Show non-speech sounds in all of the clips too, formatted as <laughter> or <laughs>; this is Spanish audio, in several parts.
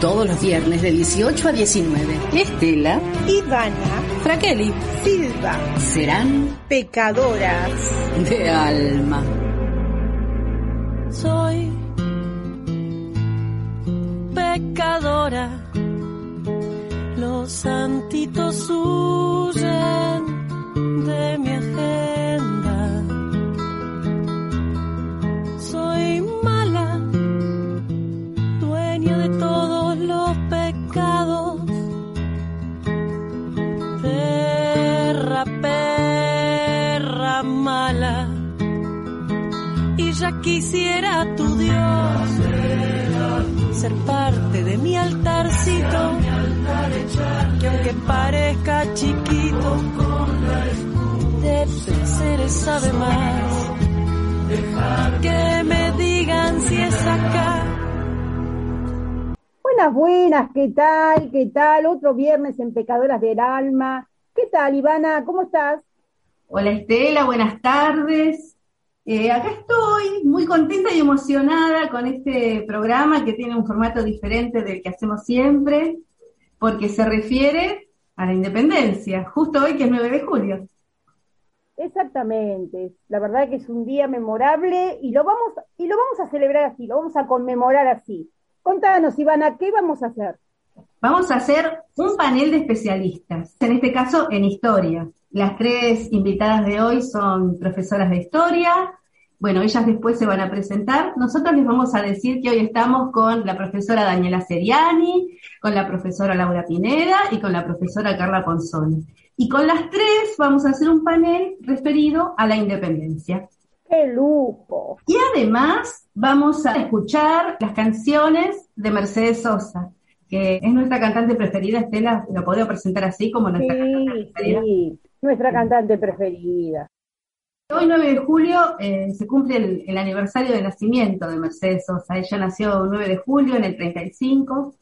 Todos los viernes de 18 a 19. Estela, Ivana, Fraqueli, Silva serán pecadoras. de alma. soy pecadora. Los santitos huyen quisiera tu Dios ser parte de mi altarcito, que aunque parezca chiquito, de seres sabe más. Que me digan si es acá. Buenas, buenas, ¿qué tal? ¿Qué tal? Otro viernes en Pecadoras del Alma. ¿Qué tal, Ivana? ¿Cómo estás? Hola Estela, buenas tardes. Eh, acá estoy muy contenta y emocionada con este programa que tiene un formato diferente del que hacemos siempre, porque se refiere a la independencia, justo hoy que es 9 de julio. Exactamente. La verdad que es un día memorable y lo vamos, y lo vamos a celebrar así, lo vamos a conmemorar así. Contanos, Ivana, ¿qué vamos a hacer? Vamos a hacer un panel de especialistas, en este caso en historia. Las tres invitadas de hoy son profesoras de historia. Bueno, ellas después se van a presentar. Nosotros les vamos a decir que hoy estamos con la profesora Daniela Seriani, con la profesora Laura Pineda y con la profesora Carla Ponzoni. Y con las tres vamos a hacer un panel referido a la independencia. ¡Qué lujo! Y además vamos a escuchar las canciones de Mercedes Sosa, que es nuestra cantante preferida, Estela, lo puedo presentar así como nuestra cantante preferida. sí, nuestra cantante preferida. Hoy 9 de julio eh, se cumple el, aniversario de nacimiento de Mercedes Sosa. Ella nació el 9 de julio en el 35.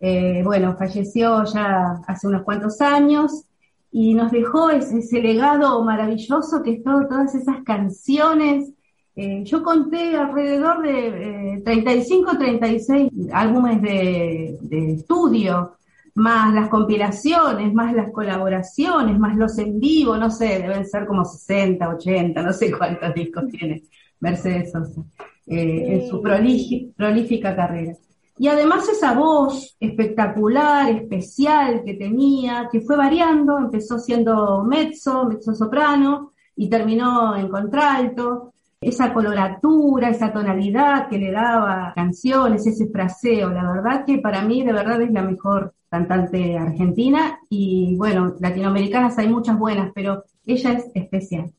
Eh, bueno, falleció ya hace unos cuantos años y nos dejó ese, legado maravilloso que es todo, todas esas canciones. Eh, yo conté alrededor de eh, 35, 36 álbumes de estudio, más las compilaciones, más las colaboraciones, más los en vivo, no sé, deben ser como 60, 80, no sé <laughs> cuántos discos tiene Mercedes Sosa. Eh, en su prolífica carrera. Y además esa voz espectacular, especial que tenía, que fue variando, empezó siendo mezzo, mezzo soprano, y terminó en contralto, esa coloratura, esa tonalidad que le daba canciones, ese fraseo, la verdad que para mí de verdad es la mejor cantante argentina y bueno, latinoamericanas hay muchas buenas, pero ella es especial.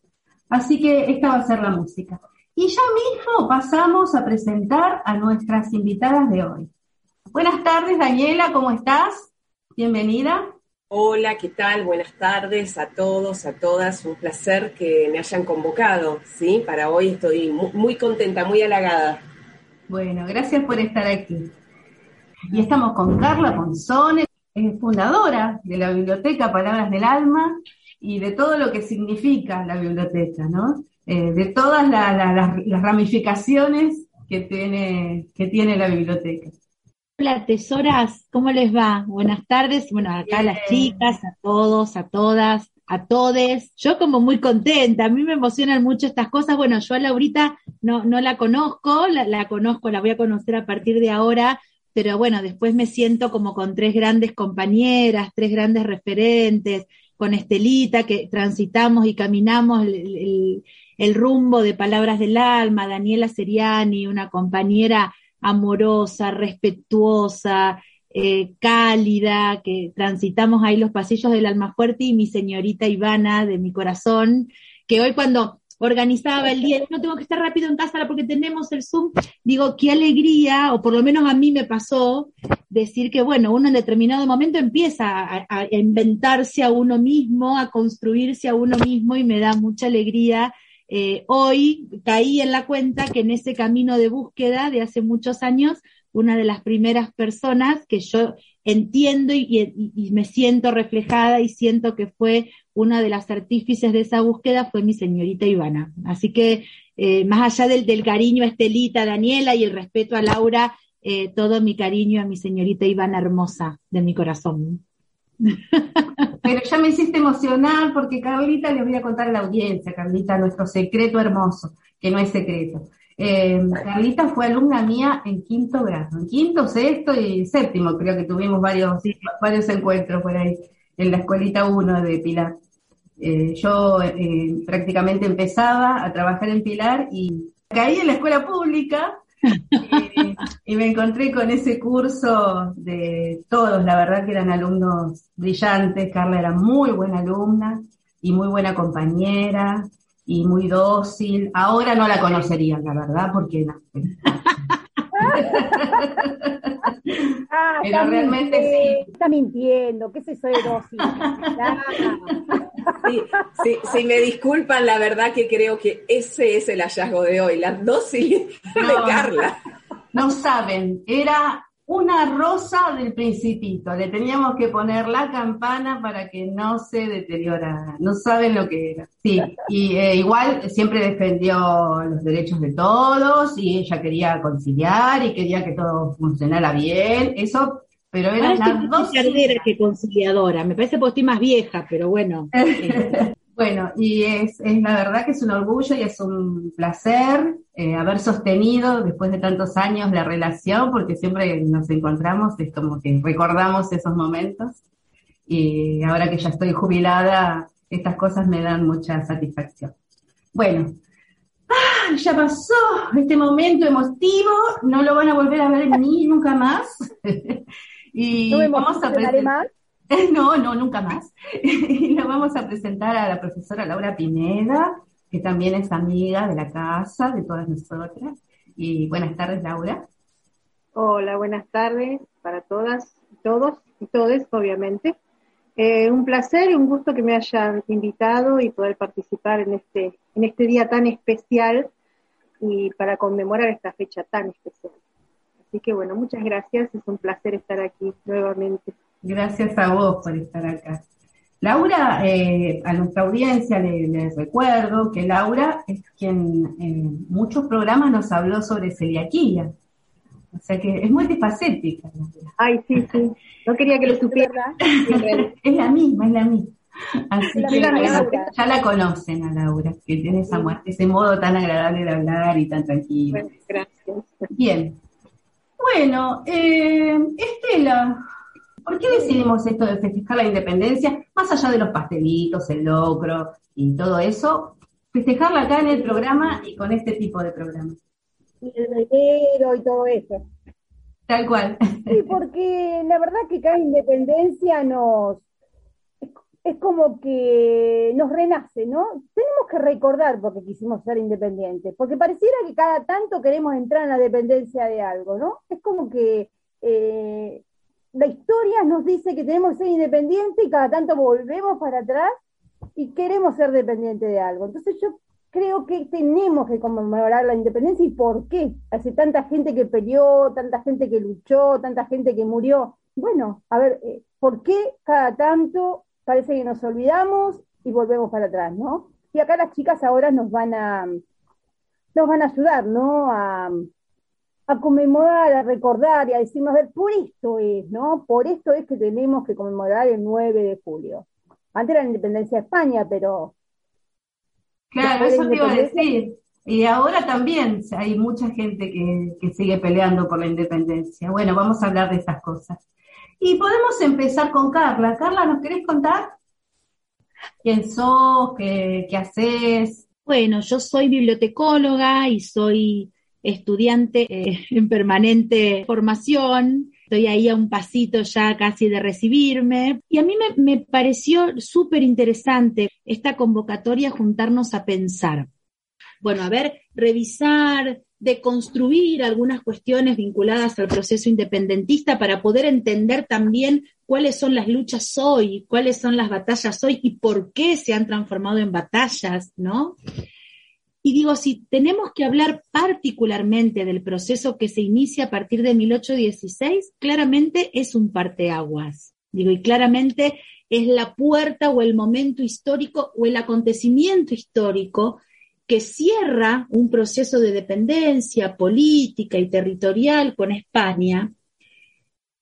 Así que esta va a ser la música. Y ya mismo pasamos a presentar a nuestras invitadas de hoy. Buenas tardes, Daniela, ¿cómo estás? Bienvenida. Hola, ¿qué tal? Buenas tardes a todos, a todas. Un placer que me hayan convocado, ¿sí? Para hoy estoy mu- muy contenta, muy halagada. Bueno, gracias por estar aquí. Y estamos con Carla Ponzone, fundadora de la biblioteca Palabras del Alma y de todo lo que significa la biblioteca, ¿no? Eh, de todas la- la- las- las ramificaciones que tiene, que tiene la biblioteca. Hola, tesoras, ¿cómo les va? Buenas tardes. Bueno, acá a las chicas, a todos, a todas, a todes. Yo como muy contenta, a mí me emocionan mucho estas cosas. Bueno, yo a Laurita no, no la conozco, la, la conozco, la voy a conocer a partir de ahora, pero bueno, después me siento como con tres grandes compañeras, tres grandes referentes, con Estelita, que transitamos y caminamos el, el- el rumbo de Palabras del Alma, Daniela Seriani, una compañera amorosa, respetuosa, eh, cálida, que transitamos ahí los pasillos del alma fuerte y mi señorita Ivana de mi corazón, que hoy cuando organizaba el día, no tengo que estar rápido en casa porque tenemos el Zoom, digo, qué alegría, o por lo menos a mí me pasó, decir que, bueno, uno en determinado momento empieza a inventarse a uno mismo, a construirse a uno mismo y me da mucha alegría eh, hoy caí en la cuenta que en ese camino de búsqueda de hace muchos años, una de las primeras personas que yo entiendo y, me siento reflejada y siento que fue una de las artífices de esa búsqueda fue mi señorita Ivana. Así que eh, más allá del, del cariño a Estelita, Daniela y el respeto a Laura, eh, todo mi cariño a mi señorita Ivana hermosa de mi corazón. <laughs> Pero ya me hiciste emocionar porque Carlita le voy a contar a la audiencia, Carlita, nuestro secreto hermoso, que no es secreto. Eh, Carlita fue alumna mía en quinto grado, en quinto, sexto y séptimo, creo que tuvimos varios, varios encuentros por ahí, en la escuelita 1 de Pilar. Eh, yo eh, prácticamente empezaba a trabajar en Pilar y caí en la escuela pública <laughs> y, me encontré con ese curso de todos, la verdad que eran alumnos brillantes, Carla era muy buena alumna y muy buena compañera y muy dócil. Ahora no la conocerían, la verdad, porque no. Ah, Pero realmente sí. Está mintiendo, ¿qué es eso de dócil? Sí, sí, sí, me disculpan, la verdad que creo que ese es el hallazgo de hoy, la dócil de. Carla. No saben, era una rosa del principito. Le teníamos que poner la campana para que no se deteriorara. No saben lo que era. Sí, y eh, igual siempre defendió los derechos de todos y ella quería conciliar y quería que todo funcionara bien. Eso, pero era Ahora estoy las más dos. que conciliadora. Me parece porque estoy más vieja, pero bueno. <laughs> eh, Bueno, y es, es la verdad que es un orgullo y es un placer eh, haber sostenido después de tantos años la relación, porque siempre nos encontramos, es como que recordamos esos momentos. Y ahora que ya estoy jubilada, estas cosas me dan mucha satisfacción. Bueno, ¡ah! ya pasó este momento emotivo, no lo van a volver a ver en mí nunca más. <laughs> y ¿No vamos a presentar. <laughs> No, no, nunca más. <laughs> Y le vamos a presentar a la profesora Laura Pineda, que también es amiga de la casa, de todas nosotras. Y buenas tardes, Laura. Hola, buenas tardes para todas, todos y todes, obviamente. Eh, un placer y un gusto que me hayan invitado y poder participar en este, en este día tan especial y para conmemorar esta fecha tan especial. Así que bueno, muchas gracias, es un placer estar aquí nuevamente. Gracias a vos por estar acá. Laura, eh, a nuestra audiencia le- les recuerdo que Laura es quien en muchos programas nos habló sobre celiaquía. O sea que es multifacética. Laura. Ay, sí, sí, no quería que lo supiera. <laughs> Es la misma, es la misma. Así La que ya la conocen a Laura, que tiene esa ese modo tan agradable de hablar y tan tranquilo. Bueno, gracias. Bien. Bueno, eh, Estela, ¿por qué decidimos esto de festejar la independencia? Más allá de los pastelitos, el locro y todo eso, festejarla acá en el programa y con este tipo de programa. Y el velero y todo eso. Tal cual. Sí, porque la verdad que cada independencia nos es, es como que nos renace, ¿no? Tenemos que recordar porque quisimos ser independientes, porque pareciera que cada tanto queremos entrar en la dependencia de algo, ¿no? Es como que eh, la historia nos dice que tenemos que ser independientes y cada tanto volvemos para atrás y queremos ser dependientes de algo. Entonces yo creo que tenemos que conmemorar la independencia y por qué. Hace tanta gente que peleó, tanta gente que luchó, tanta gente que murió. Bueno, a ver, eh, ¿por qué cada tanto parece que nos olvidamos y volvemos para atrás, ¿no? Y acá las chicas ahora nos van a nos van a ayudar, ¿no? A, a conmemorar, a recordar y a decirnos, a ver, por esto es, ¿no? Por esto es que tenemos que conmemorar el 9 de julio. Antes era la independencia de España, pero Claro, eso te iba a decir. Y ahora también hay mucha gente que, que sigue peleando por la independencia. Bueno, vamos a hablar de estas cosas. Y podemos empezar con Carla. Carla, ¿nos querés contar? ¿Quién sos? ¿Qué, qué haces? Bueno, yo soy bibliotecóloga y soy estudiante eh, en permanente formación. Estoy ahí a un pasito ya casi de recibirme. Y a mí me, me pareció súper interesante esta convocatoria, juntarnos a pensar. Bueno, a ver, revisar, deconstruir algunas cuestiones vinculadas al proceso independentista para poder entender también cuáles son las luchas hoy, cuáles son las batallas hoy y por qué se han transformado en batallas, ¿no? Y digo, si tenemos que hablar particularmente del proceso que se inicia a partir de 1816, claramente es un parteaguas. Digo, y claramente es la puerta o el momento histórico o el acontecimiento histórico que cierra un proceso de dependencia política y territorial con España,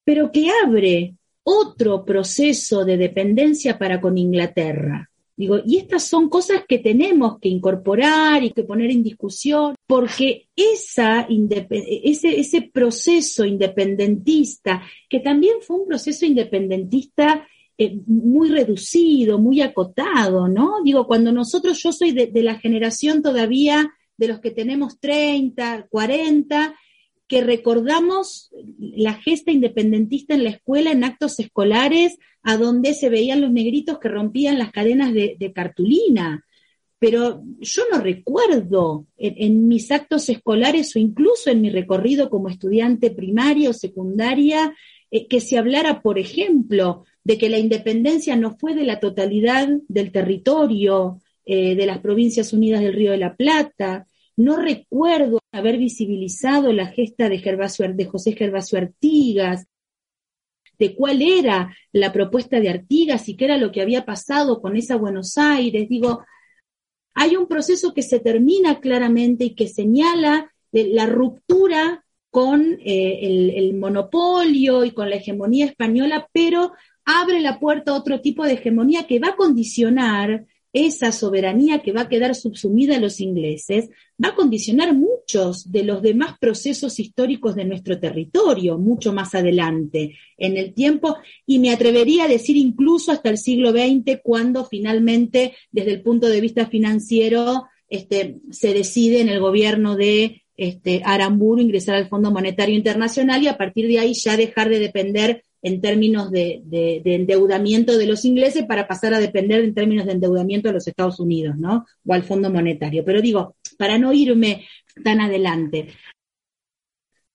pero que abre otro proceso de dependencia para con Inglaterra. Digo, y estas son cosas que tenemos que incorporar y que poner en discusión, porque esa ese, ese proceso independentista, que también fue un proceso independentista eh, muy reducido, muy acotado, ¿no? Digo, cuando nosotros, yo soy de, de la generación todavía de los que tenemos 30, 40, que recordamos la gesta independentista en la escuela, en actos escolares, a donde se veían los negritos que rompían las cadenas de, cartulina. Pero yo no recuerdo en, mis actos escolares o incluso en mi recorrido como estudiante primaria o secundaria eh, que se hablara, por ejemplo, de que la independencia no fue de la totalidad del territorio eh, de las Provincias Unidas del Río de la Plata, no recuerdo haber visibilizado la gesta de, de José Gervasio Artigas, de cuál era la propuesta de Artigas y qué era lo que había pasado con esa Buenos Aires. Digo, hay un proceso que se termina claramente y que señala la ruptura con eh, el, el, monopolio y con la hegemonía española, pero abre la puerta a otro tipo de hegemonía que va a condicionar esa soberanía que va a quedar subsumida a los ingleses va a condicionar muchos de los demás procesos históricos de nuestro territorio, mucho más adelante en el tiempo, y me atrevería a decir incluso hasta el siglo XX, cuando finalmente, desde el punto de vista financiero, este, se decide en el gobierno de este, Aramburu ingresar al Fondo Monetario Internacional y a partir de ahí ya dejar de depender en términos de, endeudamiento de los ingleses para pasar a depender en términos de endeudamiento de los Estados Unidos, ¿no? O al Fondo Monetario. Pero digo, para no irme tan adelante,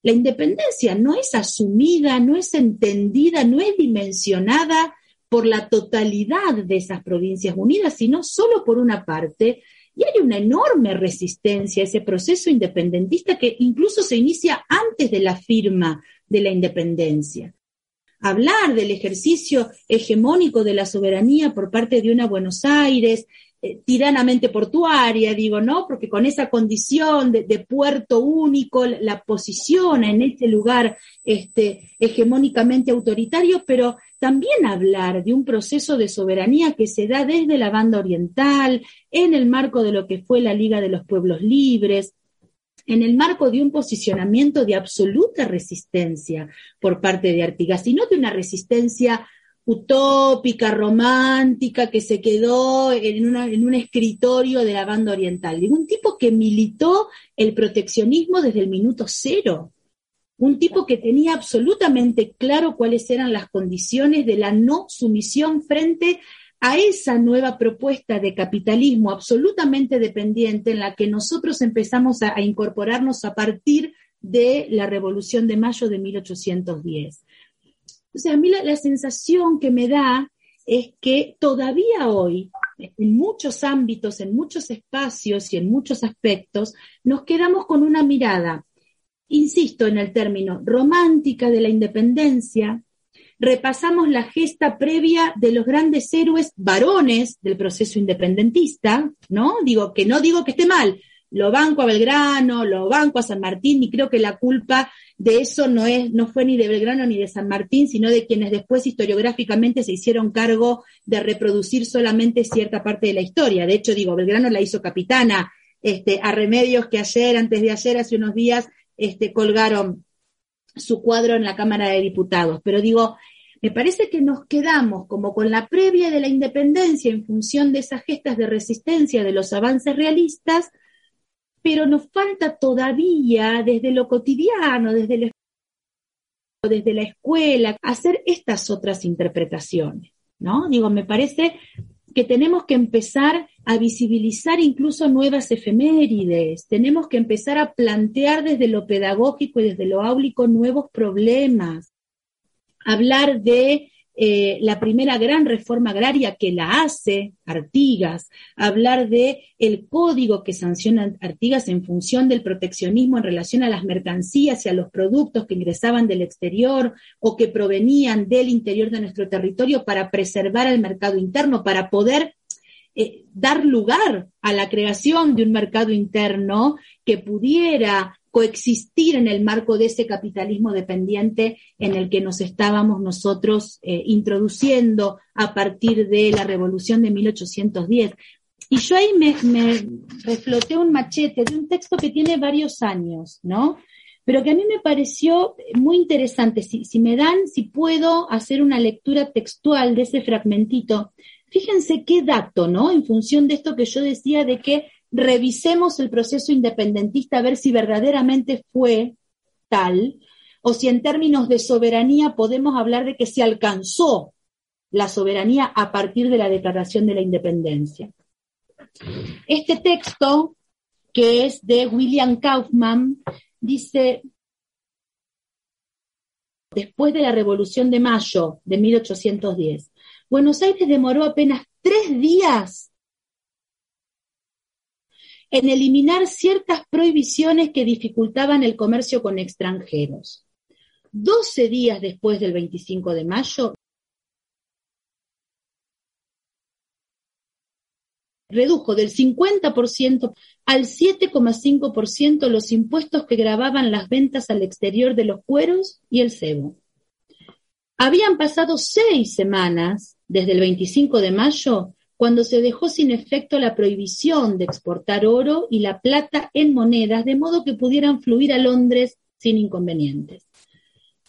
la independencia no es asumida, no es entendida, no es dimensionada por la totalidad de esas provincias unidas, sino solo por una parte. Y hay una enorme resistencia a ese proceso independentista que incluso se inicia antes de la firma de la independencia hablar del ejercicio hegemónico de la soberanía por parte de una Buenos Aires, eh, tiranamente portuaria, digo, ¿no? Porque con esa condición de, puerto único la posiciona en este lugar este, hegemónicamente autoritario, pero también hablar de un proceso de soberanía que se da desde la banda oriental, en el marco de lo que fue la Liga de los Pueblos Libres, en el marco de un posicionamiento de absoluta resistencia por parte de Artigas, y no de una resistencia utópica, romántica, que se quedó en, un escritorio de la banda oriental, de un tipo que militó el proteccionismo desde el minuto cero, un tipo que tenía absolutamente claro cuáles eran las condiciones de la no sumisión frente a esa nueva propuesta de capitalismo absolutamente dependiente en la que nosotros empezamos a, incorporarnos a partir de la Revolución de Mayo de 1810. O sea, a mí la, sensación que me da es que todavía hoy, en muchos ámbitos, en muchos espacios y en muchos aspectos, nos quedamos con una mirada, insisto en el término, romántica de la independencia, repasamos la gesta previa de los grandes héroes varones del proceso independentista, ¿no? Digo que no digo que esté mal, lo banco a Belgrano, lo banco a San Martín, y creo que la culpa de eso no es, no fue ni de Belgrano ni de San Martín, sino de quienes después historiográficamente se hicieron cargo de reproducir solamente cierta parte de la historia. De hecho, digo, Belgrano la hizo capitana, este, a remedios que ayer, antes de ayer, hace unos días, este, colgaron su cuadro en la Cámara de Diputados. Pero digo, me parece que nos quedamos como con la previa de la independencia en función de esas gestas de resistencia de los avances realistas, pero nos falta todavía desde lo cotidiano, desde, la escuela, hacer estas otras interpretaciones, ¿no? Digo, me parece que tenemos que empezar a visibilizar incluso nuevas efemérides, tenemos que empezar a plantear desde lo pedagógico y desde lo áulico nuevos problemas, hablar de eh, la primera gran reforma agraria que la hace Artigas, hablar de el código que sanciona Artigas en función del proteccionismo en relación a las mercancías y a los productos que ingresaban del exterior o que provenían del interior de nuestro territorio para preservar el mercado interno, para poder eh, dar lugar a la creación de un mercado interno que pudiera coexistir en el marco de ese capitalismo dependiente en el que nos estábamos nosotros eh, introduciendo a partir de la revolución de 1810. Y yo ahí me, me refloté un machete de un texto que tiene varios años, ¿no? Pero que a mí me pareció muy interesante. Si, si me dan, si puedo hacer una lectura textual de ese fragmentito, fíjense qué dato, ¿no? En función de esto que yo decía de que revisemos el proceso independentista a ver si verdaderamente fue tal, o si en términos de soberanía podemos hablar de que se alcanzó la soberanía a partir de la declaración de la independencia. Este texto, que es de William Kaufman, dice, después de la Revolución de Mayo de 1810, Buenos Aires demoró apenas tres días en eliminar ciertas prohibiciones que dificultaban el comercio con extranjeros. Doce días después del 25 de mayo, redujo del 50% al 7,5% los impuestos que grababan las ventas al exterior de los cueros y el cebo. Habían pasado seis semanas desde el 25 de mayo cuando se dejó sin efecto la prohibición de exportar oro y la plata en monedas, de modo que pudieran fluir a Londres sin inconvenientes.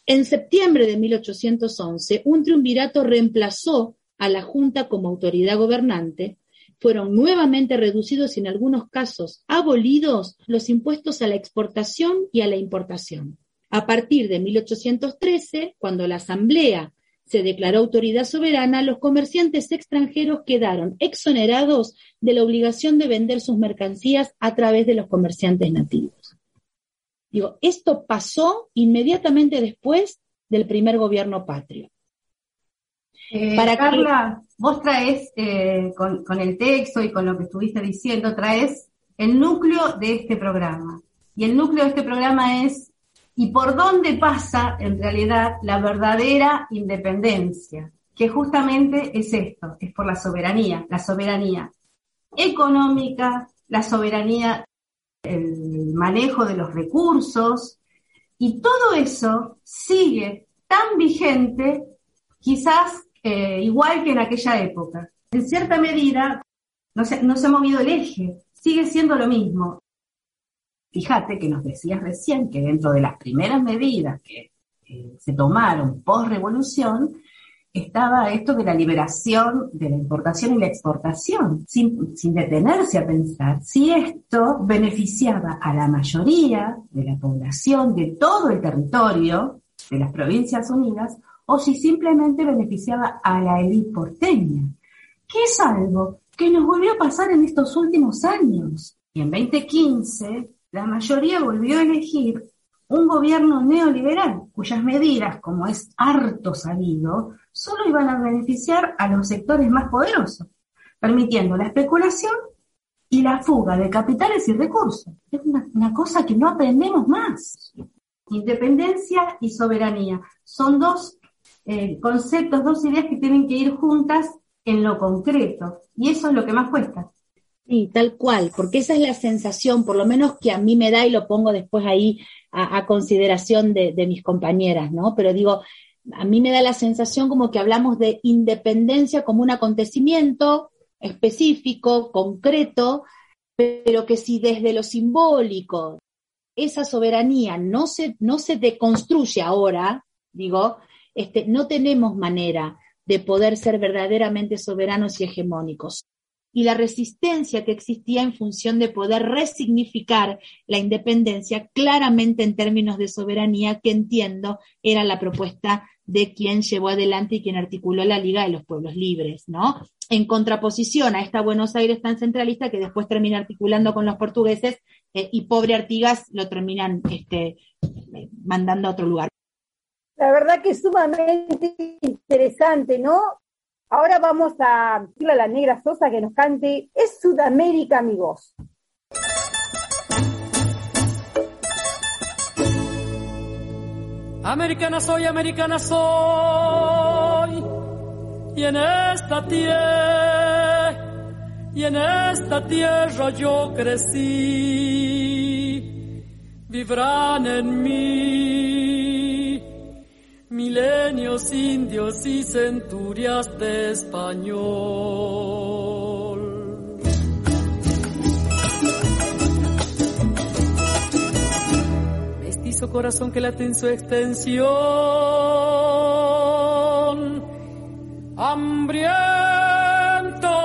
En septiembre de 1811, un triunvirato reemplazó a la Junta como autoridad gobernante, fueron nuevamente reducidos y en algunos casos abolidos los impuestos a la exportación y a la importación. A partir de 1813, cuando la Asamblea se declaró autoridad soberana, los comerciantes extranjeros quedaron exonerados de la obligación de vender sus mercancías a través de los comerciantes nativos. Digo, esto pasó inmediatamente después del primer gobierno patrio. Eh, Para Carla, vos traes eh, con, con el texto y con lo que estuviste diciendo, traes el núcleo de este programa. Y el núcleo de este programa es y por dónde pasa en realidad la verdadera independencia, que justamente es esto, es por la soberanía, la soberanía económica, la soberanía, el manejo de los recursos, y todo eso sigue tan vigente, quizás eh, igual que en aquella época. En cierta medida, no no se ha movido el eje, sigue siendo lo mismo. Fíjate que nos decías recién que dentro de las primeras medidas que se tomaron post-revolución, estaba esto de la liberación de la importación y la exportación, sin, sin, detenerse a pensar si esto beneficiaba a la mayoría de la población de todo el territorio de las Provincias Unidas o si simplemente beneficiaba a la élite porteña, que es algo que nos volvió a pasar en estos últimos años. Y en 2015 la mayoría volvió a elegir un gobierno neoliberal, cuyas medidas, como es harto sabido, solo iban a beneficiar a los sectores más poderosos, permitiendo la especulación y la fuga de capitales y recursos. Es una, cosa que no aprendemos más. Independencia y soberanía son dos eh, conceptos, dos ideas que tienen que ir juntas en lo concreto. Y eso es lo que más cuesta. Sí, tal cual, porque esa es la sensación, por lo menos que a mí me da y lo pongo después ahí a, consideración de, mis compañeras, ¿no? Pero digo, a mí me da la sensación como que hablamos de independencia como un acontecimiento específico, concreto, pero que si desde lo simbólico esa soberanía no se, no se deconstruye ahora, digo, este, no tenemos manera de poder ser verdaderamente soberanos y hegemónicos y la resistencia que existía en función de poder resignificar la independencia claramente en términos de soberanía, que entiendo era la propuesta de quien llevó adelante y quien articuló la Liga de los Pueblos Libres, ¿no? En contraposición a esta Buenos Aires tan centralista que después termina articulando con los portugueses eh, y pobre Artigas lo terminan este, mandando a otro lugar. La verdad que es sumamente interesante, ¿no? Ahora vamos a decirle a la negra Sosa que nos cante Es Sudamérica mi voz. Americana soy, americana soy, y en esta tierra y en esta tierra yo crecí. Vivrán en mí milenios indios y centurias de español. Mestizo corazón que late en su extensión, hambriento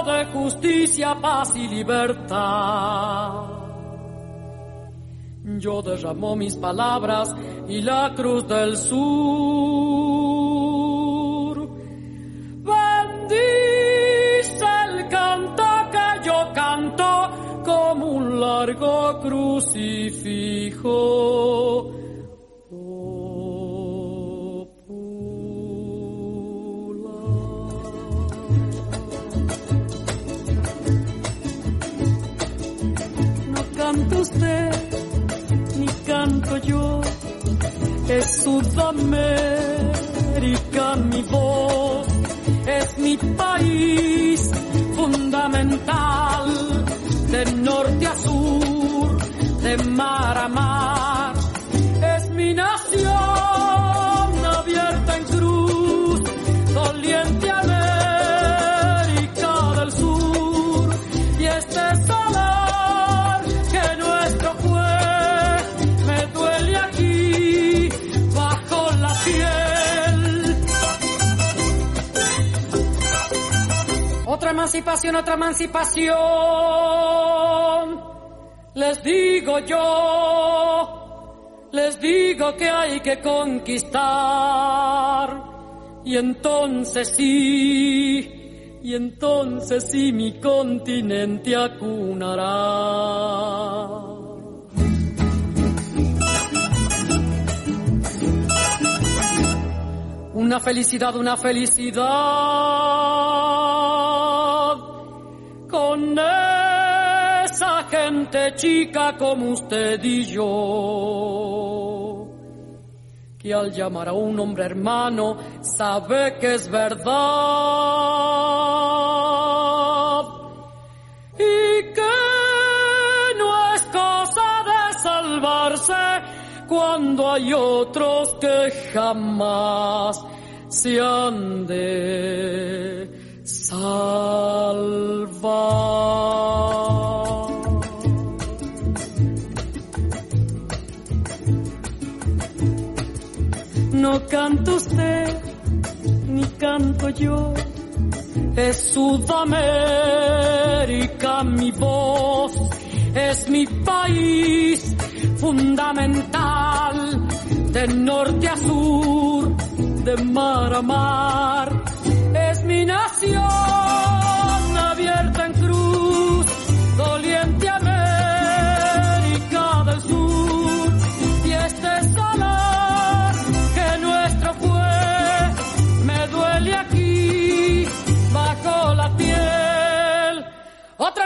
de justicia, paz y libertad. Yo derramó mis palabras y la cruz del sur. Bendice el canto que yo canto como un largo crucifijo. No canta usted, es Sudamérica mi voz, es mi país fundamental, de norte a sur, de mar a mar, emancipación, otra emancipación. Les digo yo, les digo que hay que conquistar. Y entonces sí, y entonces sí mi continente acunará. Una felicidad, una felicidad gente chica como usted y yo, que al llamar a un hombre hermano sabe que es verdad y que no es cosa de salvarse cuando hay otros que jamás se han de salvar. No canta usted, ni canto yo, es Sudamérica mi voz, es mi país fundamental, de norte a sur, de mar a mar, es mi nación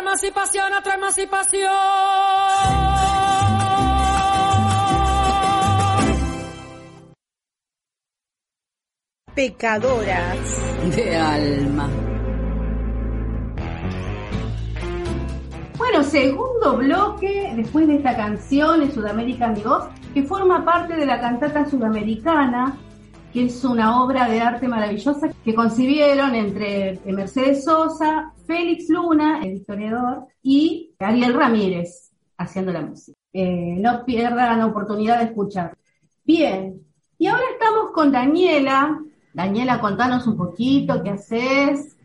emancipación, otra emancipación. Pecadoras de alma. Bueno, segundo bloque, después de esta canción en Sudamerican Dios, que forma parte de la cantata sudamericana, que es una obra de arte maravillosa que concibieron entre Mercedes Sosa, Félix Luna, el historiador, y Ariel Ramírez, haciendo la música. Eh, no pierdan la oportunidad de escuchar. Bien, y ahora estamos con Daniela. Daniela, contanos un poquito qué haces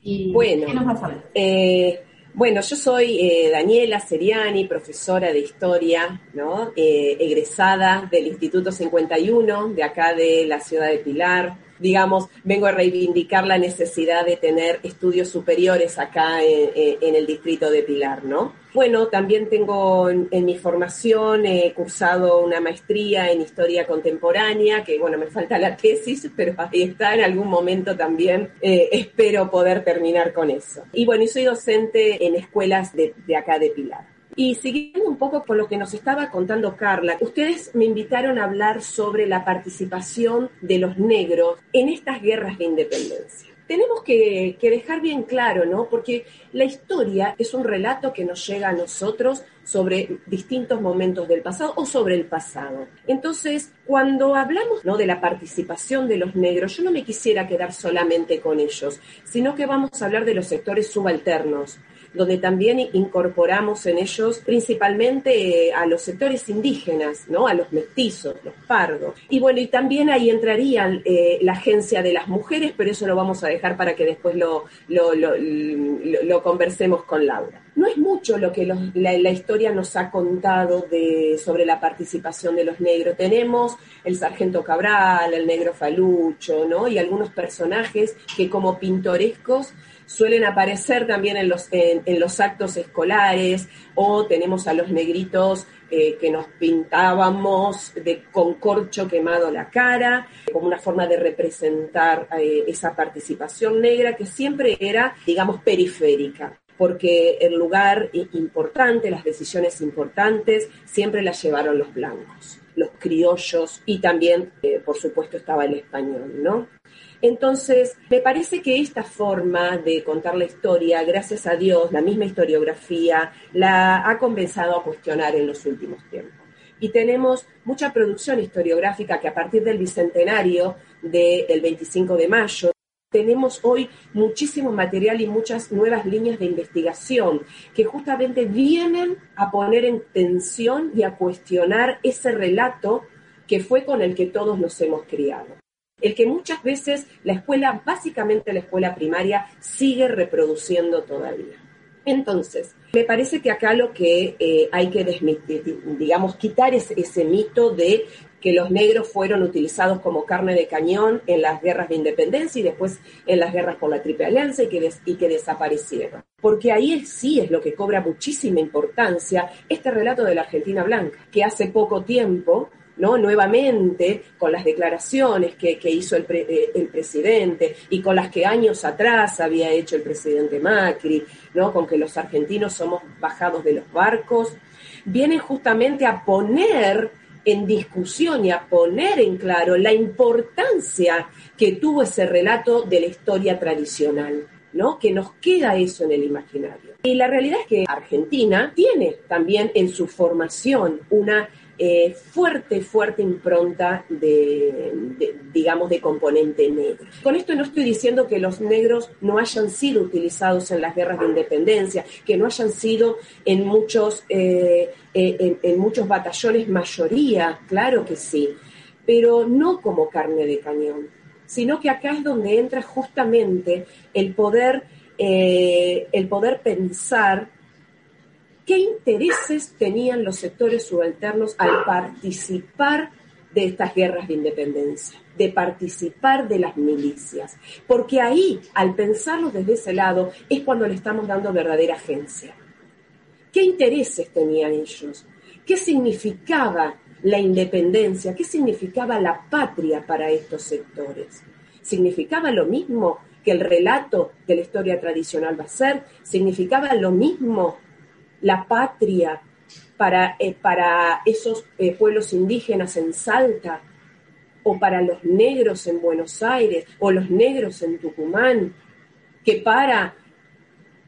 y Bueno. qué nos vas a. Eh, bueno, yo soy eh, Daniela Seriani, profesora de historia, ¿no? Egresada del Instituto 51 de acá de la ciudad de Pilar. Digamos, vengo a reivindicar la necesidad de tener estudios superiores acá en, en- el distrito de Pilar, ¿no? Bueno, también tengo en, en mi formación he cursado una maestría en historia contemporánea, que bueno, me falta la tesis, pero ahí está, en algún momento también eh, espero poder terminar con eso. Y bueno, y soy docente en escuelas de, de acá de Pilar. Y siguiendo un poco con lo que nos estaba contando Carla, ustedes me invitaron a hablar sobre la participación de los negros en estas guerras de independencia. tenemos que, dejar bien claro, ¿no? Porque la historia es un relato que nos llega a nosotros sobre distintos momentos del pasado o sobre el pasado. Entonces, cuando hablamos ¿no? de la participación de los negros, yo no me quisiera quedar solamente con ellos, sino que vamos a hablar de los sectores subalternos, donde también incorporamos en ellos principalmente eh, a los sectores indígenas, ¿no? a los mestizos, los pardos. Y bueno, y también ahí entraría eh, la agencia de las mujeres, pero eso lo vamos a dejar para que después lo, lo, conversemos con Laura. No es mucho lo que la, historia nos ha contado de, sobre la participación de los negros. Tenemos el sargento Cabral, el negro Falucho, ¿no? Y algunos personajes que como pintorescos suelen aparecer también en los, en, los actos escolares o tenemos a los negritos eh, que nos pintábamos con corcho quemado la cara, como una forma de representar eh, esa participación negra que siempre era, digamos, periférica porque el lugar importante, las decisiones importantes, siempre las llevaron los blancos, los criollos y también, eh, por supuesto, estaba el español, ¿no? Entonces, me parece que esta forma de contar la historia, gracias a Dios, la misma historiografía, la ha comenzado a cuestionar en los últimos tiempos. Y tenemos mucha producción historiográfica que a partir del bicentenario del 25 de mayo, tenemos hoy muchísimo material y muchas nuevas líneas de investigación que justamente vienen a poner en tensión y a cuestionar ese relato que fue con el que todos nos hemos criado el que muchas veces la escuela, básicamente la escuela primaria, sigue reproduciendo todavía. Entonces, me parece que acá lo que eh, hay que, digamos, quitar es ese mito de que los negros fueron utilizados como carne de cañón en las guerras de independencia y después en las guerras por la Triple Alianza y que, y que desaparecieron. Porque ahí sí es lo que cobra muchísima importancia este relato de la Argentina Blanca, que hace poco tiempo ¿no? Nuevamente, con las declaraciones que, hizo eh, el, presidente y con las que años atrás había hecho el presidente Macri, ¿no? Con que los argentinos somos bajados de los barcos, vienen justamente a poner en discusión y a poner en claro la importancia que tuvo ese relato de la historia tradicional. ¿no? Que nos queda eso en el imaginario. Y la realidad es que Argentina tiene también en su formación una eh, fuerte, fuerte impronta de, digamos, de componente negro. Con esto no estoy diciendo que los negros no hayan sido utilizados en las guerras de independencia, que no hayan sido en muchos, eh, eh, en, muchos batallones mayoría, claro que sí, pero no como carne de cañón, sino que acá es donde entra justamente el poder, el poder pensar qué intereses tenían los sectores subalternos al participar de estas guerras de independencia, de participar de las milicias. Porque ahí, al pensarlo desde ese lado, es cuando le estamos dando verdadera agencia. ¿Qué intereses tenían ellos? ¿Qué significaba la independencia? ¿Qué significaba la patria para estos sectores? ¿Significaba lo mismo que el relato de la historia tradicional va a ser? ¿Significaba lo mismo la patria para, eh, esos eh, pueblos indígenas en Salta, o para los negros en Buenos Aires, o los negros en Tucumán, que para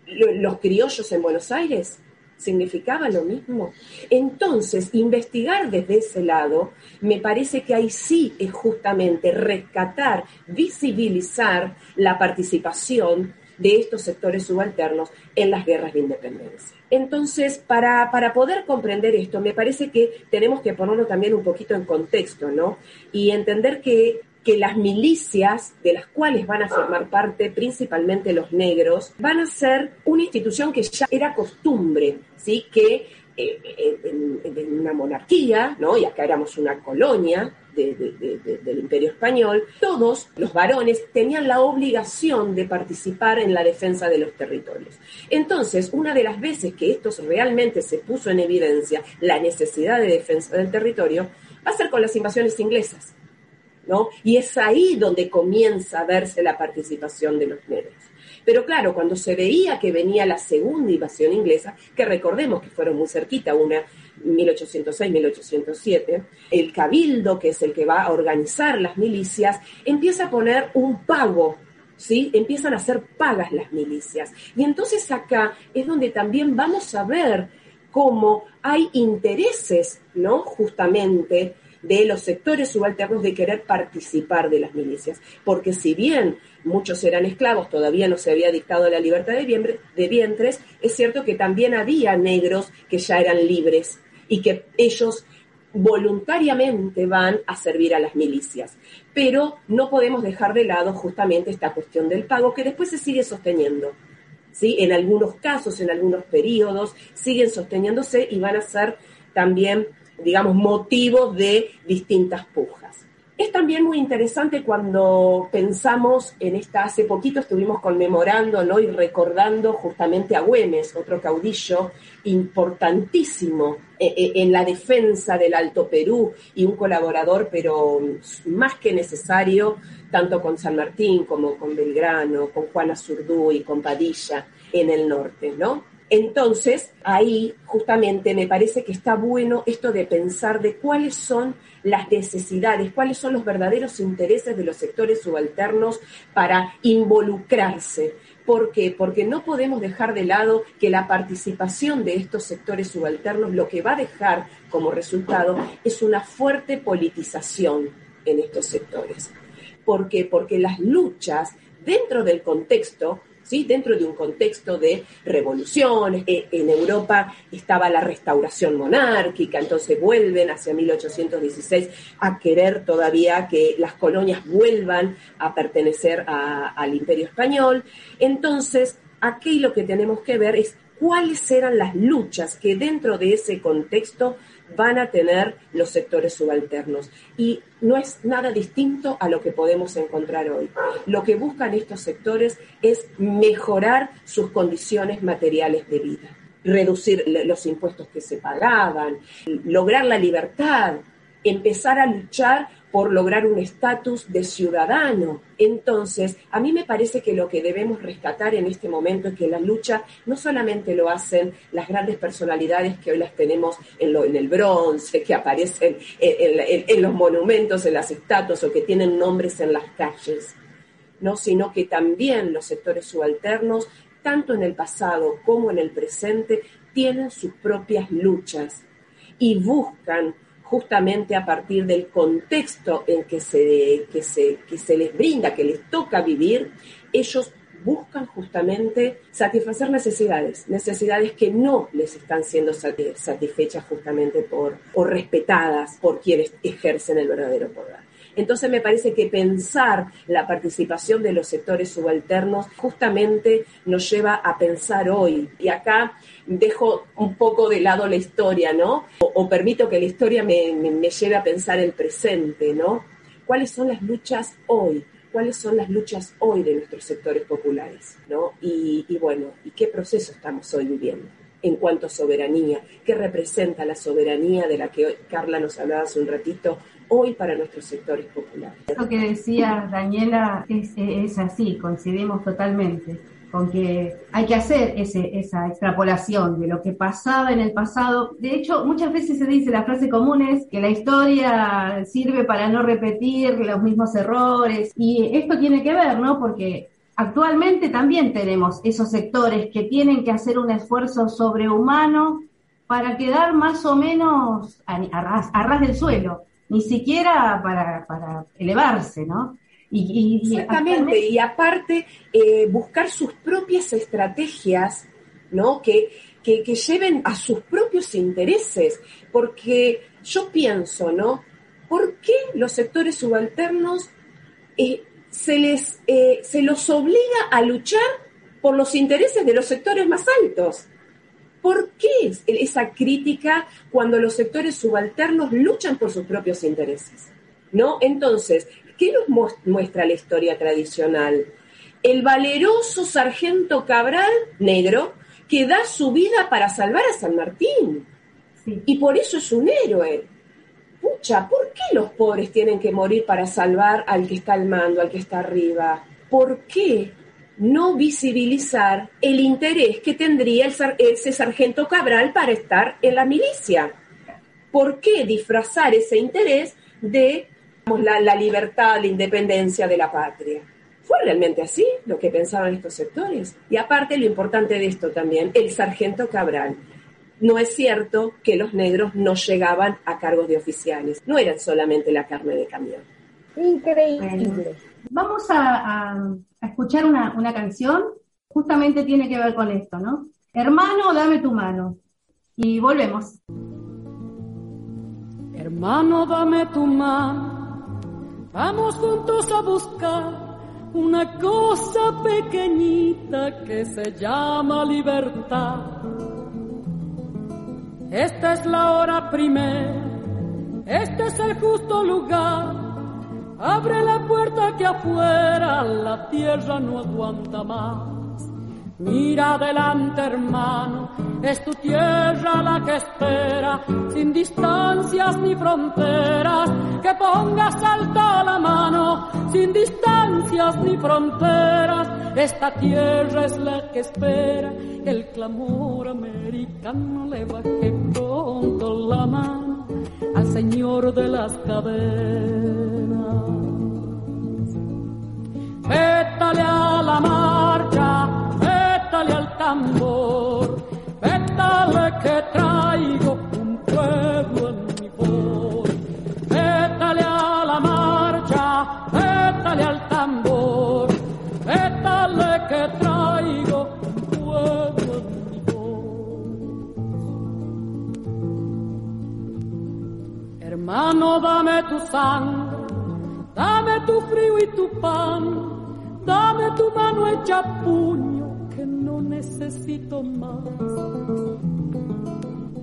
los criollos en Buenos Aires significaba lo mismo. Entonces, investigar desde ese lado, me parece que ahí sí es justamente rescatar, visibilizar la participación de estos sectores subalternos en las guerras de independencia. Entonces, para, poder comprender esto, me parece que tenemos que ponerlo también un poquito en contexto, ¿no? Y entender que, que las milicias, de las cuales van a formar parte principalmente los negros, van a ser una institución que ya era costumbre, ¿sí? Que eh, eh, en, una monarquía, ¿no? y acá éramos una colonia del imperio español, todos los varones tenían la obligación de participar en la defensa de los territorios. Entonces, una de las veces que esto realmente se puso en evidencia, la necesidad de defensa del territorio, va a ser con las invasiones inglesas. ¿no? Y es ahí donde comienza a verse la participación de los negros. Pero claro, cuando se veía que venía la segunda invasión inglesa, que recordemos que fueron muy cerquita, una 1806-1807, el cabildo, que es el que va a organizar las milicias, empieza a poner un pago ¿sí? Empiezan a ser pagas las milicias. Y entonces acá es donde también vamos a ver cómo hay intereses, ¿no? Justamente de los sectores subalternos de querer participar de las milicias. Porque si bien muchos eran esclavos, todavía no se había dictado la libertad de, de vientres, es cierto que también había negros que ya eran libres y que ellos voluntariamente van a servir a las milicias. Pero no podemos dejar de lado justamente esta cuestión del pago que después se sigue sosteniendo. ¿sí? En algunos casos, en algunos periodos, siguen sosteniéndose y van a ser también, digamos, motivos de distintas pujas. Es también muy interesante cuando pensamos en esta, hace poquito estuvimos conmemorando ¿no? y recordando justamente a Güemes, otro caudillo importantísimo eh, eh, en la defensa del Alto Perú y un colaborador, pero más que necesario, tanto con San Martín como con Belgrano, con Juana y con Padilla en el norte, ¿no? Entonces, ahí justamente me parece que está bueno esto de pensar de cuáles son las necesidades, cuáles son los verdaderos intereses de los sectores subalternos para involucrarse. ¿Por qué? Porque no podemos dejar de lado que la participación de estos sectores subalternos lo que va a dejar como resultado es una fuerte politización en estos sectores. ¿Por qué? Porque las luchas dentro del contexto dentro de un contexto de revolución. Eh, en Europa estaba la restauración monárquica, entonces vuelven hacia 1816 a querer todavía que las colonias vuelvan a pertenecer al imperio español. Entonces, aquí lo que tenemos que ver es cuáles eran las luchas que dentro de ese contexto van a tener los sectores subalternos. Y no es nada distinto a lo que podemos encontrar hoy. Lo que buscan estos sectores es mejorar sus condiciones materiales de vida, reducir los impuestos que se pagaban, lograr la libertad, empezar a luchar por lograr un estatus de ciudadano. Entonces, a mí me parece que lo que debemos rescatar en este momento es que la lucha no solamente lo hacen las grandes personalidades que hoy las tenemos en, en el bronce, que aparecen en, los monumentos, en las estatuas o que tienen nombres en las calles, ¿no? sino que también los sectores subalternos, tanto en el pasado como en el presente, tienen sus propias luchas y buscan justamente a partir del contexto en que se, que se, les brinda, que les toca vivir, ellos buscan justamente satisfacer necesidades, necesidades que no les están siendo satisfechas justamente por o respetadas por quienes ejercen el verdadero poder. Entonces me parece que pensar la participación de los sectores subalternos justamente nos lleva a pensar hoy. Y acá dejo un poco de lado la historia, ¿no? O, permito que la historia me, lleve a pensar el presente, ¿no? ¿Cuáles son las luchas hoy? cuáles son las luchas hoy de nuestros sectores populares, ¿no? Y, bueno, ¿y qué proceso estamos hoy viviendo? En cuanto a soberanía, ¿qué representa la soberanía de la que Carla nos hablaba hace un ratito hoy para nuestros sectores populares. Lo que decía Daniela es, así, coincidimos totalmente con que hay que hacer ese, esa extrapolación de lo que pasaba en el pasado. De hecho, muchas veces se dice, la frase común es que la historia sirve para no repetir los mismos errores. Y esto tiene que ver, ¿no? Porque actualmente también tenemos esos sectores que tienen que hacer un esfuerzo sobrehumano para quedar más o menos a ras del suelo ni siquiera para, para elevarse, ¿no? Y, Exactamente, y aparte eh, buscar sus propias estrategias, ¿no? Que, que, lleven a sus propios intereses, porque yo pienso, ¿no? ¿Por qué los sectores subalternos eh, se, les, eh, se los obliga a luchar por los intereses de los sectores más altos? ¿Por qué esa crítica cuando los sectores subalternos luchan por sus propios intereses? ¿No? Entonces, ¿qué nos muestra la historia tradicional? El valeroso sargento Cabral, negro, que da su vida para salvar a San Martín. Y por eso es un héroe. Pucha, ¿por qué los pobres tienen que morir para salvar al que está al mando, al que está arriba? ¿Por qué no visibilizar el interés que tendría ese sargento Cabral para estar en la milicia. ¿Por qué disfrazar ese interés de la, libertad, la independencia de la patria? ¿Fue realmente así lo que pensaban estos sectores? Y aparte, lo importante de esto también, el sargento Cabral. No es cierto que los negros no llegaban a cargos de oficiales, no eran solamente la carne de camión. Increíble. Vamos a, escuchar una, una canción, justamente tiene que ver con esto, ¿no? Hermano, dame tu mano. Y volvemos. Hermano, dame tu mano, vamos juntos a buscar una cosa pequeñita que se llama libertad. Esta es la hora primera, este es el justo lugar. Abre la puerta que afuera la tierra no aguanta más. Mira adelante, hermano, es tu tierra la que espera, sin distancias ni fronteras, que pongas alta la mano, sin distancias ni fronteras. Esta tierra es la que espera, el clamor americano le baje pronto la mano al Señor de las cadenas. Vétale a la marcha vétale al tambor, vétale que traigo un pueblo en mi voz. Vétale a la marcha, vétale al tambor, vétale que traigo Hermano, dame tu sangre, dame tu frío y tu pan. Dame tu mano hecha puño que no necesito más.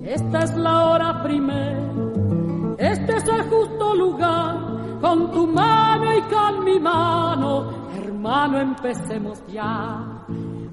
Esta es la hora primera, este es el justo lugar, con tu mano y con mi mano, hermano, empecemos ya.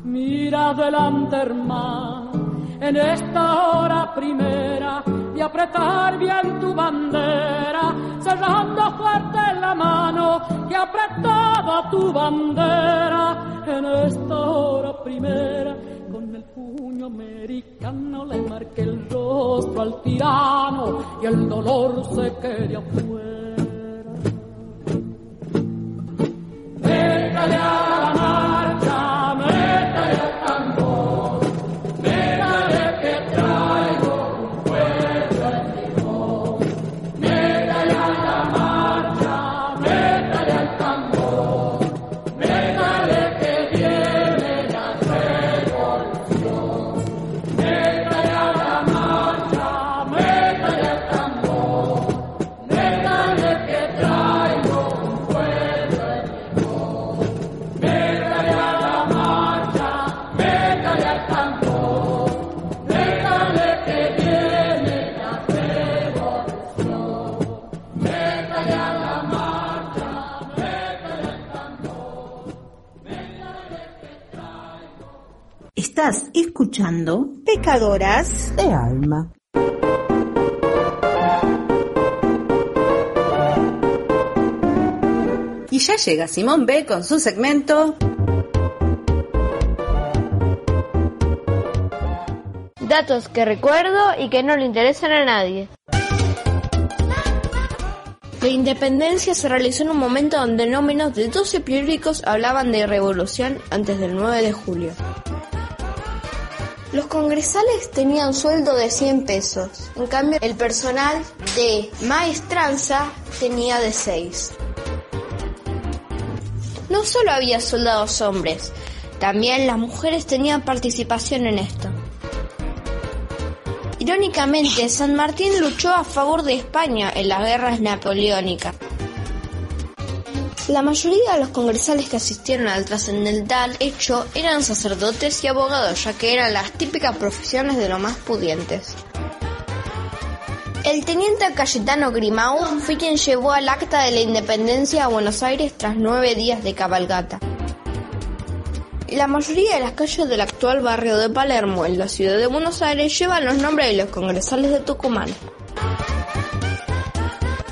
Mira adelante, hermano, en esta hora primera, y apretar bien tu bandera, cerrando fuerte la mano que apretaba tu bandera en esta hora primera. Con el puño americano le marqué el rostro al tirano y el dolor se quería afuera. Vétale a la Estás escuchando Pecadoras de alma. Y ya llega Simón B con su segmento Datos que recuerdo y que no le interesan a nadie. La independencia se realizó en un momento donde no menos de 12 periódicos hablaban de revolución antes del 9 de julio. Los congresales tenían sueldo de 100 pesos, en cambio el personal de maestranza tenía de 6. No solo había soldados hombres, también las mujeres tenían participación en esto. Irónicamente, San Martín luchó a favor de España en las guerras napoleónicas. La mayoría de los congresales que asistieron al trascendental hecho eran sacerdotes y abogados, ya que eran las típicas profesiones de los más pudientes. El teniente Cayetano Grimau fue quien llevó al acta de la independencia a Buenos Aires tras nueve días de cabalgata. La mayoría de las calles del actual barrio de Palermo, en la ciudad de Buenos Aires, llevan los nombres de los congresales de Tucumán.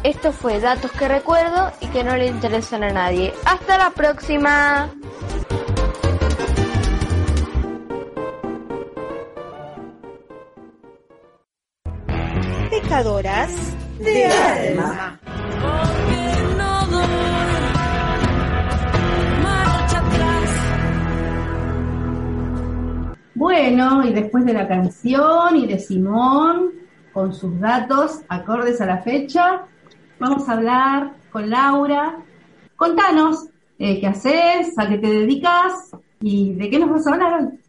Esto fue Datos que recuerdo y que no le interesan a nadie. Hasta la próxima. Pecadoras de, alma. Bueno, y después de la canción y de Simón, con sus datos acordes a la fecha, vamos a hablar con Laura. Contanos eh, qué haces, a qué te dedicas y de qué nos vas a hablar hoy.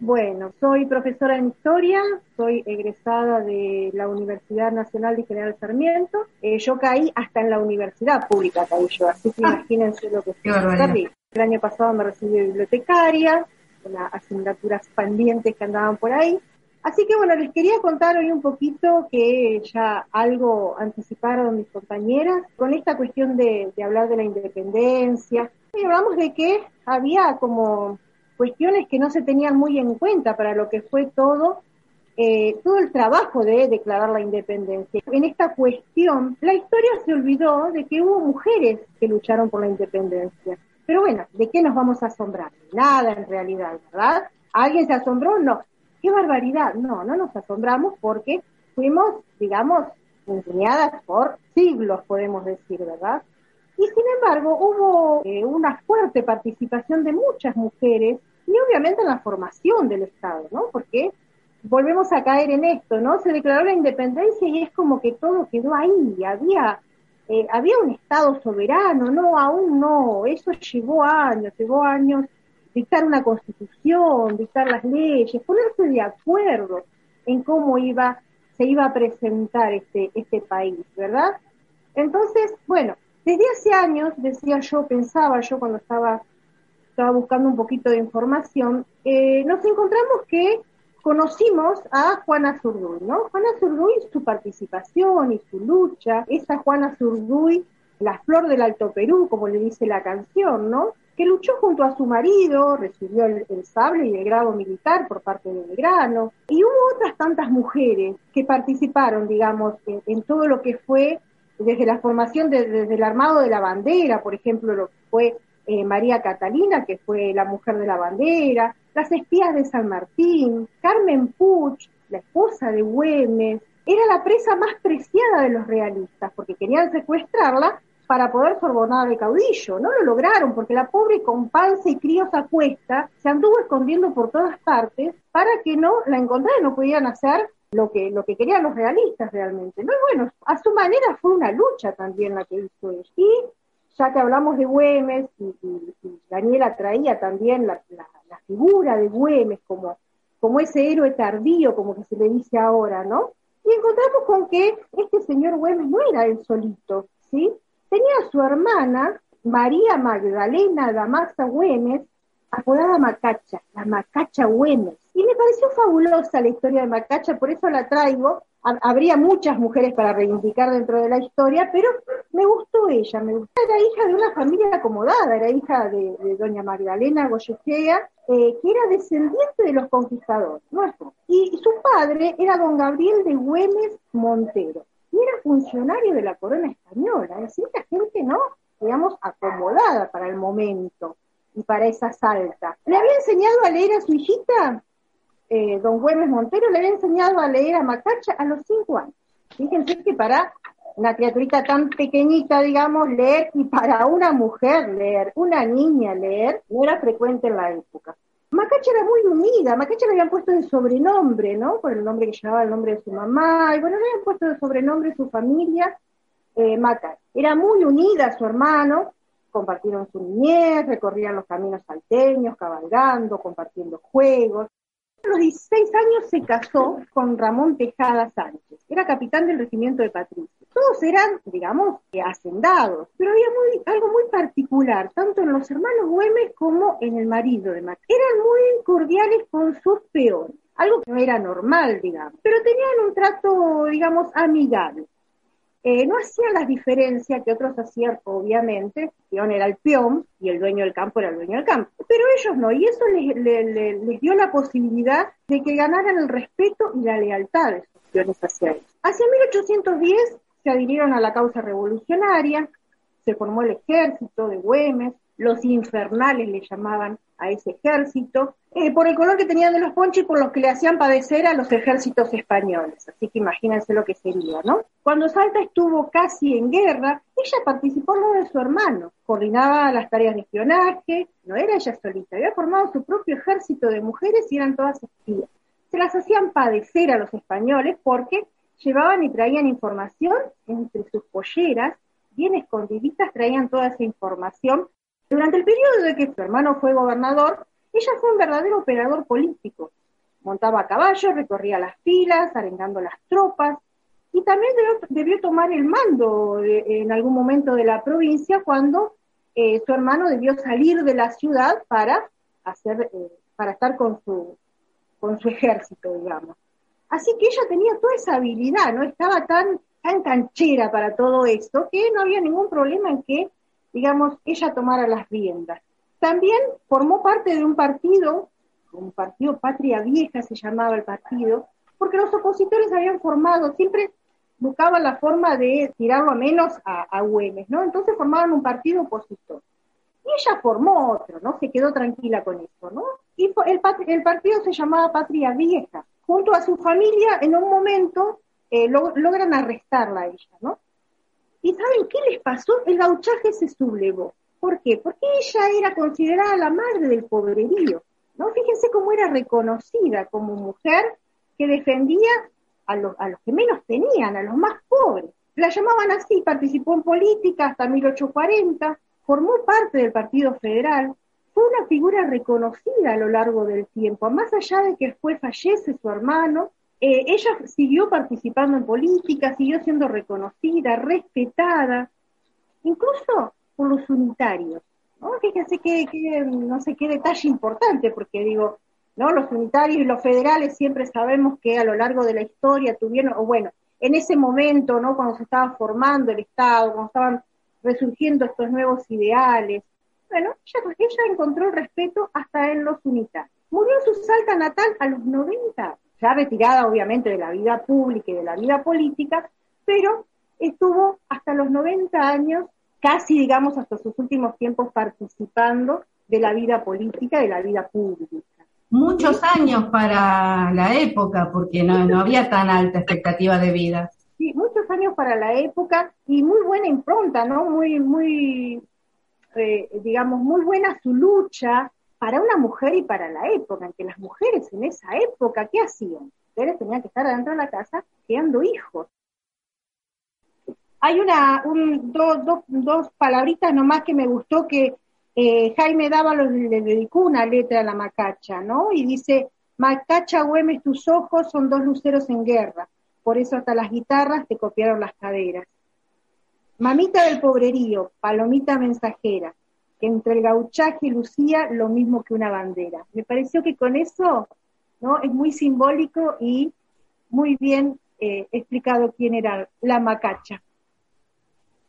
Bueno, soy profesora en historia, soy egresada de la Universidad Nacional de General Sarmiento. Eh, yo caí hasta en la universidad pública, caí yo, así que ah, imagínense lo que fue. El año pasado me recibí de bibliotecaria, con las asignaturas pendientes que andaban por ahí. Así que bueno, les quería contar hoy un poquito que ya algo anticiparon mis compañeras con esta cuestión de, hablar de la independencia. Y hablamos de que había como cuestiones que no se tenían muy en cuenta para lo que fue todo, eh, todo el trabajo de declarar la independencia. En esta cuestión, la historia se olvidó de que hubo mujeres que lucharon por la independencia. Pero bueno, ¿de qué nos vamos a asombrar? Nada en realidad, ¿verdad? ¿Alguien se asombró? No. ¡Qué barbaridad! No, no nos asombramos porque fuimos, digamos, enseñadas por siglos, podemos decir, ¿verdad? Y sin embargo, hubo eh, una fuerte participación de muchas mujeres y obviamente en la formación del Estado, ¿no? Porque volvemos a caer en esto, ¿no? Se declaró la independencia y es como que todo quedó ahí, había, eh, había un Estado soberano, no, aún no, eso llevó años, llevó años dictar una constitución, dictar las leyes, ponerse de acuerdo en cómo iba, se iba a presentar este, este país, ¿verdad? Entonces, bueno, desde hace años, decía yo, pensaba yo cuando estaba buscando un poquito de información, eh, nos encontramos que conocimos a Juana Zurduy, ¿no? Juana Zurduy, su participación y su lucha, esa Juana Zurduy, la flor del Alto Perú, como le dice la canción, ¿no? Que luchó junto a su marido, recibió el, sable y el grado militar por parte de Belgrano, y hubo otras tantas mujeres que participaron, digamos, en, todo lo que fue desde la formación, desde el armado de la bandera, por ejemplo, lo que fue eh, María Catalina, que fue la mujer de la bandera, las espías de San Martín, Carmen Puch, la esposa de Güemes, era la presa más preciada de los realistas, porque querían secuestrarla para poder sorbonar al caudillo. No lo lograron, porque la pobre con y críos a cuesta se anduvo escondiendo por todas partes para que no la encontraran, no pudieran hacer lo que, lo que querían los realistas realmente. No, bueno, a su manera fue una lucha también la que hizo ella. Y ya que hablamos de Güemes, y, Daniela traía también la, figura de Güemes como, como ese héroe tardío, como que se le dice ahora, ¿no? Y encontramos con que este señor Güemes no era el solito, ¿sí? Tenía a su hermana, María Magdalena Damasa Güemes, apodada Macacha, la Macacha Güemes. Y me pareció fabulosa la historia de Macacha, por eso la traigo, habría muchas mujeres para reivindicar dentro de la historia, pero me gustó ella, me gustó. Era hija de una familia acomodada, era hija de, doña Magdalena Goyechea, eh, que era descendiente de los conquistadores, Y su padre era don Gabriel de Güemes Montero, y era funcionario de la corona española, es decir, la gente, ¿no? digamos, acomodada para el momento y para esa salta. Le había enseñado a leer a su hijita eh, don Güemes Montero le había enseñado a leer a Macacha a los cinco años. Fíjense que para una criaturita tan pequeñita, digamos, leer, y para una mujer leer, una niña leer, no era frecuente en la época. Macacha era muy unida, Macacha le habían puesto de sobrenombre, ¿no? Por el nombre que llevaba el nombre de su mamá, y bueno, le habían puesto de sobrenombre su familia, eh, Macacha. Era muy unida a su hermano, compartieron su niñez, recorrían los caminos salteños, cabalgando, compartiendo juegos. A los 16 años se casó con Ramón Tejada Sánchez, era capitán del regimiento de Patricia. Todos eran, digamos, hacendados, pero había algo muy particular, tanto en los hermanos Güemes como en el marido de Mac. Eran muy cordiales con sus peores, algo que no era normal, digamos, pero tenían un trato, digamos, amigable. Eh, no hacían las diferencias que otros hacían, obviamente, el peón era el peón y el dueño del campo era el dueño del campo, pero ellos no, y eso les, dio la posibilidad de que ganaran el respeto y la lealtad de sus peones hacia ellos. Hacia 1810 se adhirieron a la causa revolucionaria, se formó el ejército de Güemes, los infernales le llamaban a ese ejército, eh, por el color que tenían de los ponchos y por los que le hacían padecer a los ejércitos españoles. Así que imagínense lo que sería, ¿no? Cuando Salta estuvo casi en guerra, ella participó en lo de su hermano, coordinaba las tareas de espionaje, no era ella solita, había formado su propio ejército de mujeres y eran todas espías. Se las hacían padecer a los españoles porque llevaban y traían información entre sus polleras, bien escondiditas, traían toda esa información. Durante el periodo de que su hermano fue gobernador, ella fue un verdadero operador político. Montaba a caballo, recorría las filas, arengando las tropas, y también debió, tomar el mando en algún momento de la provincia cuando eh, su hermano debió salir de la ciudad para hacer, eh, para estar con su, con su ejército, digamos. Así que ella tenía toda esa habilidad, ¿no? Estaba tan, tan canchera para todo esto que no había ningún problema en que, digamos, ella tomara las riendas. También formó parte de un partido, un partido Patria Vieja se llamaba el partido, porque los opositores habían formado, siempre buscaban la forma de tirarlo a menos a, Güemes, ¿no? Entonces formaban un partido opositor. Y ella formó otro, ¿no? Se quedó tranquila con eso, ¿no? Y el, el partido se llamaba Patria Vieja. Junto a su familia, en un momento, eh, logran arrestarla a ella, ¿no? ¿Y saben qué les pasó? El gauchaje se sublevó. ¿Por qué? Porque ella era considerada la madre del pobrerío, ¿no? Fíjense cómo era reconocida como mujer que defendía a los, a los que menos tenían, a los más pobres. La llamaban así, participó en política hasta 1840, formó parte del Partido Federal, fue una figura reconocida a lo largo del tiempo, más allá de que después fallece su hermano, eh, ella siguió participando en política, siguió siendo reconocida, respetada, incluso por los unitarios. ¿no? Fíjense que, no sé qué detalle importante, porque digo. Los unitarios y los federales siempre sabemos que a lo largo de la historia tuvieron, o bueno, en ese momento. Cuando se estaba formando el Estado, cuando estaban resurgiendo estos nuevos ideales, bueno, ella, ella encontró el respeto hasta en los unitarios. Murió en su Salta natal a los 90, ya retirada obviamente de la vida pública y de la vida política, pero estuvo hasta los 90 años casi, digamos, hasta sus últimos tiempos participando de la vida política, de la vida pública. Muchos años para la época, porque no, no había tan alta expectativa de vida. Sí, muchos años para la época y muy buena impronta, ¿no? Muy, muy, eh, digamos, muy buena su lucha para una mujer y para la época, en que las mujeres en esa época, ¿qué hacían? Mujeres tenían que estar dentro de la casa criando hijos. Hay una, un, dos palabritas nomás que me gustó que eh, Jaime Dávalos le dedicó una letra a la macacha, ¿no? Y dice, Macacha Güemes, tus ojos son dos luceros en guerra, por eso hasta las guitarras te copiaron las caderas. Mamita del pobrerío, palomita mensajera, que entre el gauchaje lucía lo mismo que una bandera. Me pareció que con eso, ¿no? Es muy simbólico y muy bien eh, explicado quién era la macacha.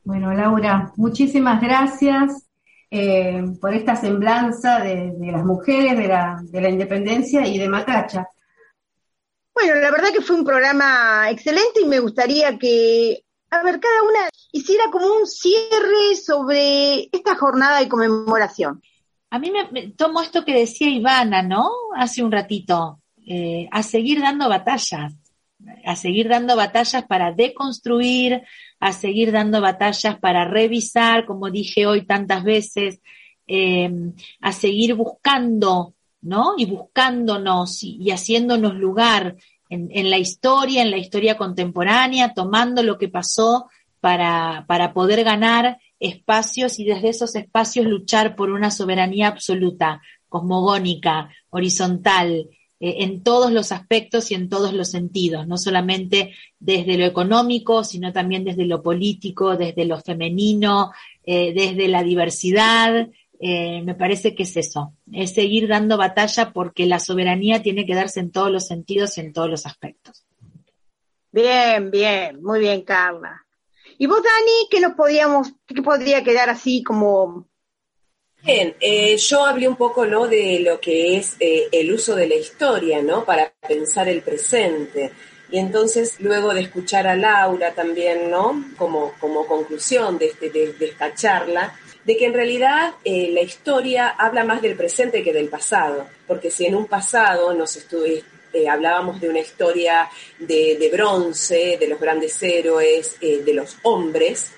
Bueno, Laura, muchísimas gracias eh, por esta semblanza de, las mujeres, de la, de la independencia y de Macacha. Bueno, la verdad que fue un programa excelente y me gustaría que, a ver, cada una hiciera como un cierre sobre esta jornada de conmemoración. A mí me, tomo esto que decía Ivana, ¿no? Hace un ratito, eh, a seguir dando batallas, a seguir dando batallas para deconstruir, a seguir dando batallas para revisar, como dije hoy tantas veces, em, a seguir buscando, ¿no? Y buscándonos y, haciéndonos lugar en, en, la historia, en la historia contemporánea, tomando lo que pasó para, para poder ganar espacios y desde esos espacios luchar por una soberanía absoluta, cosmogónica, horizontal, en todos los aspectos y en todos los sentidos, no solamente desde lo económico, sino también desde lo político, desde lo femenino, eh, desde la diversidad. Eh, me parece que es eso, es seguir dando batalla porque la soberanía tiene que darse en todos los sentidos y en todos los aspectos. Bien, bien, muy bien, Carla. ¿Y vos, Dani, qué nos podíamos, qué podría quedar así como Bien, eh, yo hablé un poco ¿no? de lo que es eh, el uso de la historia, ¿no? Para pensar el presente. Y entonces, luego de escuchar a Laura también, ¿no? Como, como conclusión de, este, de, esta charla, de que en realidad eh, la historia habla más del presente que del pasado, porque si en un pasado nos estuve, hablábamos de una historia de, bronce, de los grandes héroes, de los hombres,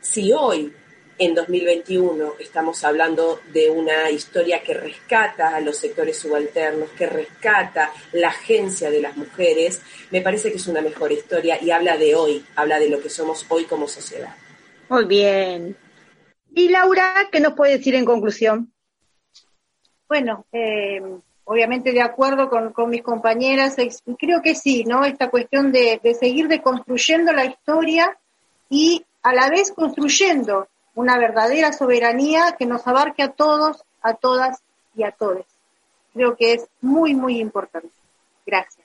si hoy en 2021 estamos hablando de una historia que rescata a los sectores subalternos, que rescata la agencia de las mujeres, me parece que es una mejor historia y habla de hoy, habla de lo que somos hoy como sociedad. Muy bien. Y Laura, ¿qué nos puede decir en conclusión? Bueno, eh, obviamente de acuerdo con, mis compañeras, creo que sí, ¿no? Esta cuestión de, de seguir deconstruyendo la historia y a la vez construyendo una verdadera soberanía que nos abarque a todos, a todas y a todos. Creo que es muy, muy importante. Gracias.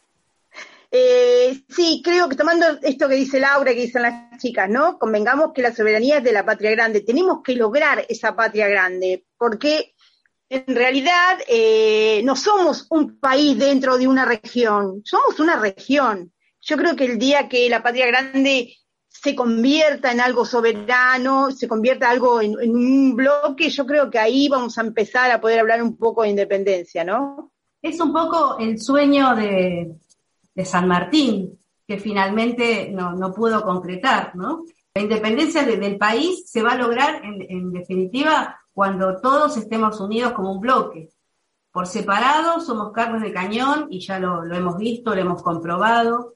Eh, sí, creo que tomando esto que dice Laura, que dicen las chicas, ¿no? Convengamos que la soberanía es de la patria grande. Tenemos que lograr esa patria grande, porque en realidad eh, no somos un país dentro de una región, somos una región. Yo creo que el día que la patria grande se convierta en algo soberano, se convierta en algo en, un bloque, yo creo que ahí vamos a empezar a poder hablar un poco de independencia, ¿no? Es un poco el sueño de, San Martín, que finalmente no, pudo concretar, ¿no? La independencia del país se va a lograr, en, definitiva, cuando todos estemos unidos como un bloque. Por separado somos carnes de cañón y ya lo hemos visto, lo hemos comprobado.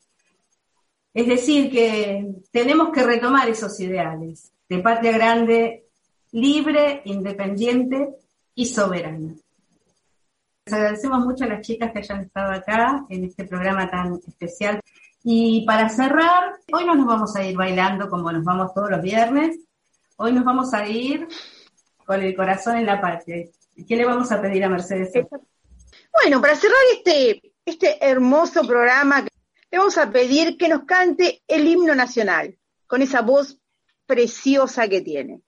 Es decir, que tenemos que retomar esos ideales de patria grande, libre, independiente y soberana. Les agradecemos mucho a las chicas que hayan estado acá en este programa tan especial. Y para cerrar, hoy no nos vamos a ir bailando como nos vamos todos los viernes. Hoy nos vamos a ir con el corazón en la patria. ¿Qué le vamos a pedir a Mercedes? Bueno, para cerrar este, este hermoso programa le vamos a pedir que nos cante el himno nacional, con esa voz preciosa que tiene.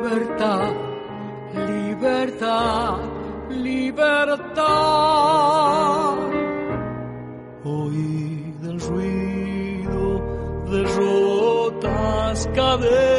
Libertad, libertad, libertad. Oíd el ruido de rotas cadenas,